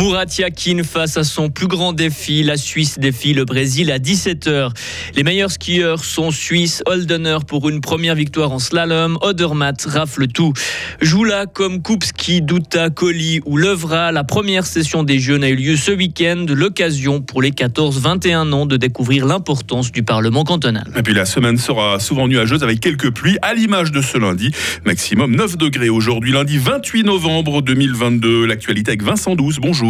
Murat Yakin face à son plus grand défi. La Suisse défie le Brésil à 17h. Les meilleurs skieurs sont suisses. Holdener pour une première victoire en slalom. Odermatt rafle tout. Joula comme Kupski, Douta, Colli ou Levra. La première session des Jeux a eu lieu ce week-end. L'occasion pour les 14-21 ans de découvrir l'importance du Parlement cantonal. Et puis la semaine sera souvent nuageuse avec quelques pluies à l'image de ce lundi. Maximum 9 degrés aujourd'hui, lundi 28 novembre 2022. L'actualité avec Vincent Douce. Bonjour.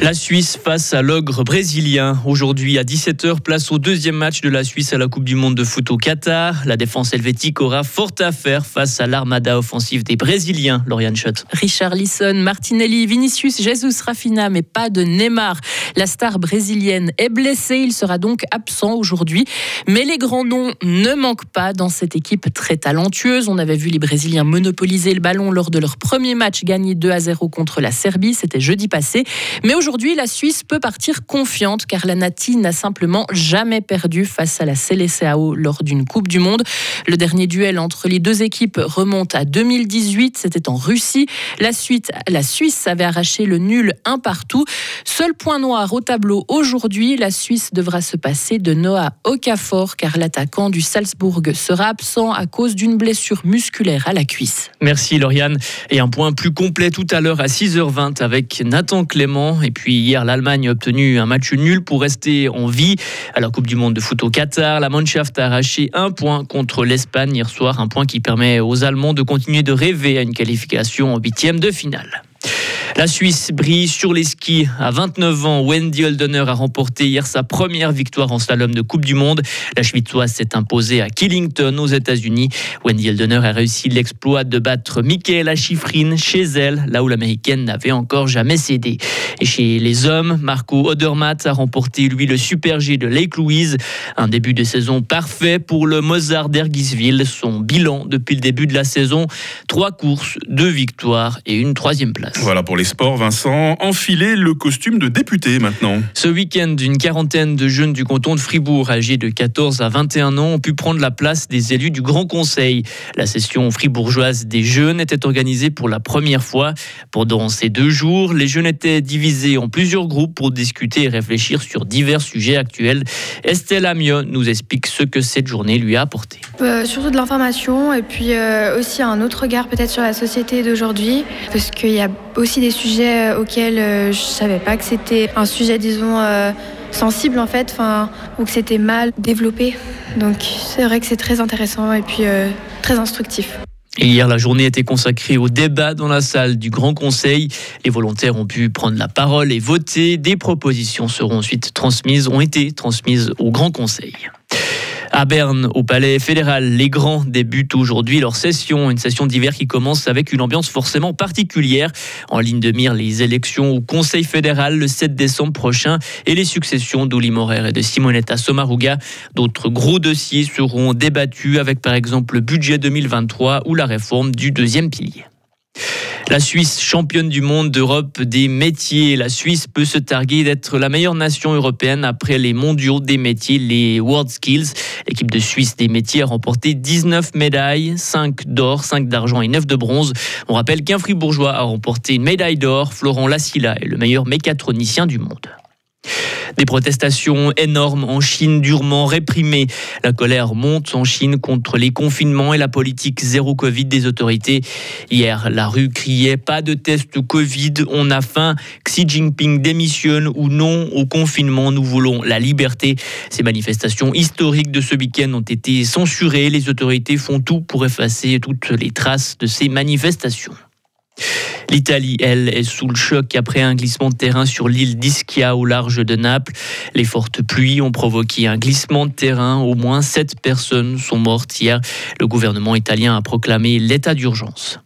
La Suisse face à l'ogre brésilien. Aujourd'hui à 17h, place au deuxième match de la Suisse à la Coupe du Monde de foot au Qatar. La défense helvétique aura fort à faire face à l'armada offensive des Brésiliens, Lauriane Schott. Richard Lisson, Martinelli, Vinicius, Jesus Rafina, mais pas de Neymar. La star brésilienne est blessée, il sera donc absent aujourd'hui. Mais les grands noms ne manquent pas dans cette équipe très talentueuse. On avait vu les Brésiliens monopoliser le ballon lors de leur premier match gagné 2 à 0 contre la Serbie, c'était jeudi passé. Mais Aujourd'hui, la Suisse peut partir confiante car la Nati n'a simplement jamais perdu face à la Seleção lors d'une Coupe du Monde. Le dernier duel entre les deux équipes remonte à 2018, c'était en Russie. La, suite, la Suisse avait arraché le nul un partout. Seul point noir au tableau aujourd'hui, la Suisse devra se passer de Noah Okafor car l'attaquant du Salzbourg sera absent à cause d'une blessure musculaire à la cuisse. Merci Lauriane. Et un point plus complet tout à l'heure à 6h20 avec Nathan Clément et puis hier, l'Allemagne a obtenu un match nul pour rester en vie à la Coupe du Monde de foot au Qatar. La Mannschaft a arraché un point contre l'Espagne hier soir, un point qui permet aux Allemands de continuer de rêver à une qualification en huitième de finale. La Suisse brille sur les skis. À 29 ans, Wendy Holdener a remporté hier sa première victoire en slalom de Coupe du Monde. La Schwitzoise s'est imposée à Killington aux États-Unis. Wendy Holdener a réussi l'exploit de battre Michaela Schifrin chez elle, là où l'américaine n'avait encore jamais cédé. Et chez les hommes, Marco Odermatt a remporté lui le Super G de Lake Louise. Un début de saison parfait pour le Mozart d'Ergisville. Son bilan depuis le début de la saison, trois courses, deux victoires et une troisième place. Voilà pour les sports, Vincent, enfiler le costume de député maintenant. Ce week-end, une quarantaine de jeunes du canton de Fribourg, âgés de 14 à 21 ans, ont pu prendre la place des élus du Grand Conseil. La session fribourgeoise des jeunes était organisée pour la première fois. Pendant ces deux jours, les jeunes étaient divisés en plusieurs groupes pour discuter et réfléchir sur divers sujets actuels. Estelle Amiot nous explique ce que cette journée lui a apporté. Euh, surtout de l'information et puis euh, aussi un autre regard peut-être sur la société d'aujourd'hui, parce qu'il y a aussi des sujets euh, auxquels euh, je savais pas que c'était un sujet, disons, euh, sensible en fait, ou que c'était mal développé. Donc c'est vrai que c'est très intéressant et puis très instructif. hier, la journée était consacrée au débat dans la salle du Grand Conseil. Les volontaires ont pu prendre la parole et voter. Des propositions seront ensuite transmises, ont été transmises au Grand Conseil. À Berne, au Palais fédéral, les grands débutent aujourd'hui leur session, une session d'hiver qui commence avec une ambiance forcément particulière. En ligne de mire, les élections au Conseil fédéral le 7 décembre prochain et les successions d'Uli Morer et de Simonetta Sommaruga. D'autres gros dossiers seront débattus avec par exemple le budget 2023 ou la réforme du deuxième pilier. La Suisse, championne du monde d'Europe des métiers. La Suisse peut se targuer d'être la meilleure nation européenne après les mondiaux des métiers, les World Skills. L'équipe de Suisse des métiers a remporté 19 médailles, 5 d'or, 5 d'argent et 9 de bronze. On rappelle qu'un fribourgeois a remporté une médaille d'or. Florent Lassila est le meilleur mécatronicien du monde. Des protestations énormes en Chine, durement réprimées. La colère monte en Chine contre les confinements et la politique zéro Covid des autorités. Hier, la rue criait pas de test Covid, on a faim. Xi Jinping démissionne ou non au confinement, nous voulons la liberté. Ces manifestations historiques de ce week-end ont été censurées. Les autorités font tout pour effacer toutes les traces de ces manifestations. L'Italie, elle, est sous le choc après un glissement de terrain sur l'île d'Ischia au large de Naples. Les fortes pluies ont provoqué un glissement de terrain. Au moins sept personnes sont mortes hier. Le gouvernement italien a proclamé l'état d'urgence.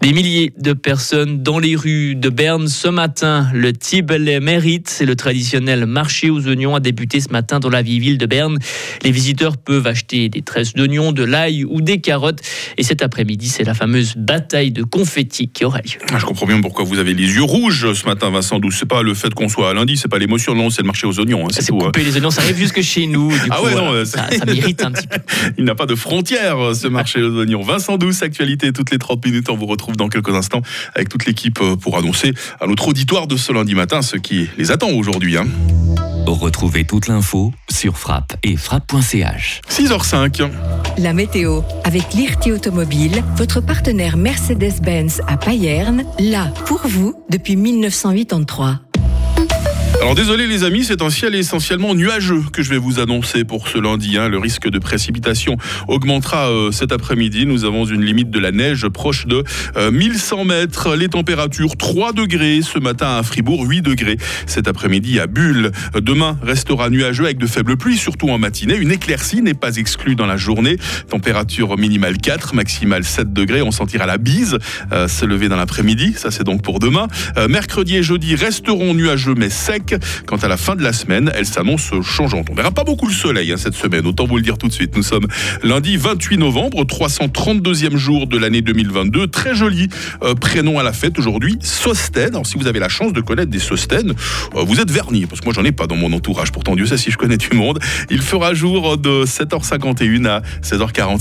Des milliers de personnes dans les rues de Berne ce matin. Le Tibele Mérite, c'est le traditionnel marché aux oignons, a débuté ce matin dans la vieille ville de Berne. Les visiteurs peuvent acheter des tresses d'oignons, de l'ail ou des carottes. Et cet après-midi, c'est la fameuse bataille de confettis qui aura lieu. Ah, je comprends bien pourquoi vous avez les yeux rouges ce matin, Vincent Douce. C'est pas le fait qu'on soit à lundi, c'est pas l'émotion, non, c'est le marché aux oignons. Hein, c'est couper hein. les oignons, ça arrive jusque chez nous. Du ah ouais, non, ça, ça m'irrite un petit peu. Il n'a pas de frontière, ce marché aux oignons. Vincent Douce, actualité toutes les 30 minutes. minutes. On vous retrouve dans quelques instants avec toute l'équipe pour annoncer à notre auditoire de ce lundi matin ce qui les attend aujourd'hui. Hein. Retrouvez toute l'info sur frappe et frappe.ch. 6h05. La météo avec l'IRT Automobile, votre partenaire Mercedes-Benz à Payerne, là pour vous depuis 1983. Alors désolé les amis, c'est un ciel essentiellement nuageux que je vais vous annoncer pour ce lundi. Hein. Le risque de précipitation augmentera euh, cet après-midi. Nous avons une limite de la neige proche de 1100 euh, mètres. Les températures 3 degrés ce matin à Fribourg, 8 degrés cet après-midi à Bulle. Demain restera nuageux avec de faibles pluies, surtout en matinée. Une éclaircie n'est pas exclue dans la journée. Température minimale 4, maximale 7 degrés. On sentira la bise euh, se lever dans l'après-midi. Ça c'est donc pour demain. mercredi et jeudi resteront nuageux mais secs. Quant à la fin de la semaine, elle s'annonce changeante. On verra pas beaucoup le soleil hein, cette semaine, autant vous le dire tout de suite. Nous sommes lundi 28 novembre, 332e jour de l'année 2022. Très joli euh, prénom à la fête aujourd'hui, Sosten. Alors si vous avez la chance de connaître des Sosten, euh, vous êtes vernis, parce que moi j'en ai pas dans mon entourage. Pourtant Dieu sait si je connais du monde. Il fera jour de 7h51 à 16h46.